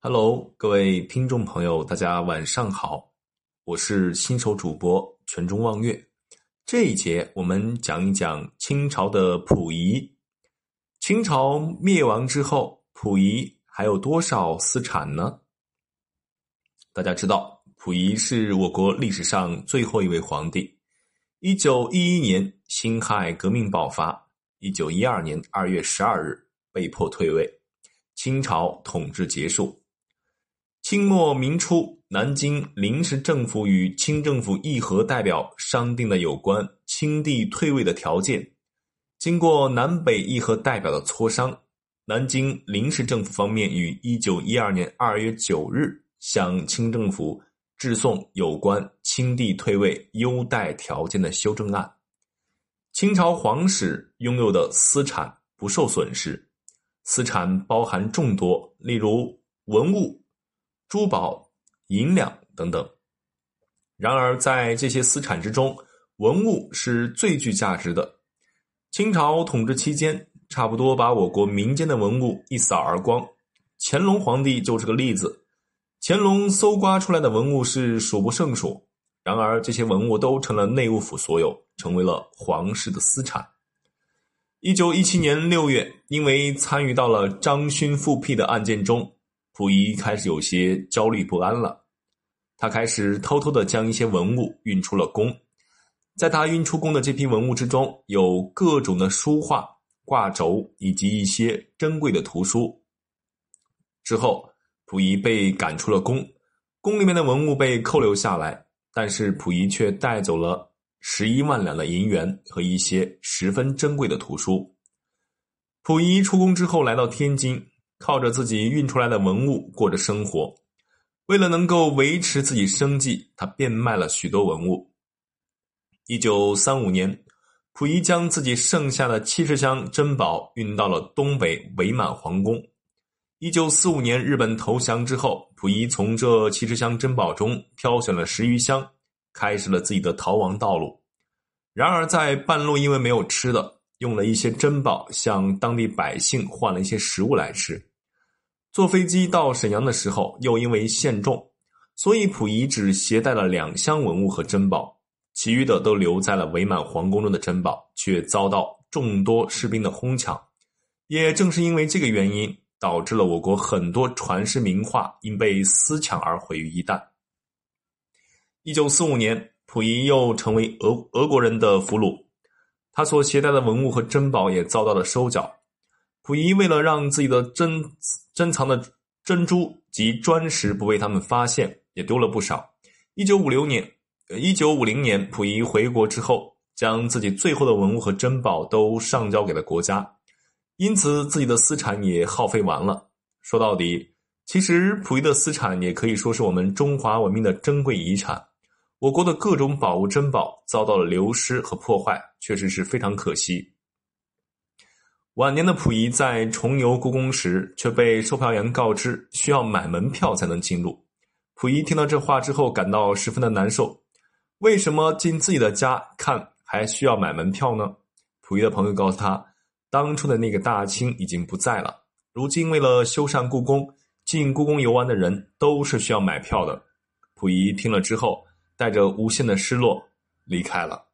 Hello，各位听众朋友，大家晚上好，我是新手主播全中望月。这一节我们讲一讲清朝的溥仪。清朝灭亡之后，溥仪还有多少私产呢？大家知道，溥仪是我国历史上最后一位皇帝。一九一一年，辛亥革命爆发，一九一二年二月十二日被迫退位，清朝统治结束。清末明初，南京临时政府与清政府议和代表商定的有关清帝退位的条件。经过南北议和代表的磋商，南京临时政府方面于一九一二年二月九日向清政府致送有关清帝退位优待条件的修正案。清朝皇室拥有的私产不受损失，私产包含众多，例如文物。珠宝、银两等等。然而，在这些私产之中，文物是最具价值的。清朝统治期间，差不多把我国民间的文物一扫而光。乾隆皇帝就是个例子。乾隆搜刮出来的文物是数不胜数，然而这些文物都成了内务府所有，成为了皇室的私产。一九一七年六月，因为参与到了张勋复辟的案件中。溥仪开始有些焦虑不安了，他开始偷偷的将一些文物运出了宫。在他运出宫的这批文物之中，有各种的书画、挂轴以及一些珍贵的图书。之后，溥仪被赶出了宫，宫里面的文物被扣留下来，但是溥仪却带走了十一万两的银元和一些十分珍贵的图书。溥仪出宫之后，来到天津。靠着自己运出来的文物过着生活，为了能够维持自己生计，他变卖了许多文物。一九三五年，溥仪将自己剩下的七十箱珍宝运到了东北伪满皇宫。一九四五年，日本投降之后，溥仪从这七十箱珍宝中挑选了十余箱，开始了自己的逃亡道路。然而，在半路因为没有吃的。用了一些珍宝向当地百姓换了一些食物来吃。坐飞机到沈阳的时候，又因为限重，所以溥仪只携带了两箱文物和珍宝，其余的都留在了伪满皇宫中的珍宝，却遭到众多士兵的哄抢。也正是因为这个原因，导致了我国很多传世名画因被私抢而毁于一旦。一九四五年，溥仪又成为俄俄国人的俘虏。他所携带的文物和珍宝也遭到了收缴。溥仪为了让自己的珍珍藏的珍珠及砖石不被他们发现，也丢了不少。一九五六年，一九五零年，溥仪回国之后，将自己最后的文物和珍宝都上交给了国家，因此自己的私产也耗费完了。说到底，其实溥仪的私产也可以说是我们中华文明的珍贵遗产。我国的各种宝物珍宝遭到了流失和破坏，确实是非常可惜。晚年的溥仪在重游故宫时，却被售票员告知需要买门票才能进入。溥仪听到这话之后，感到十分的难受。为什么进自己的家看还需要买门票呢？溥仪的朋友告诉他，当初的那个大清已经不在了，如今为了修缮故宫，进故宫游玩的人都是需要买票的。溥仪听了之后。带着无限的失落离开了。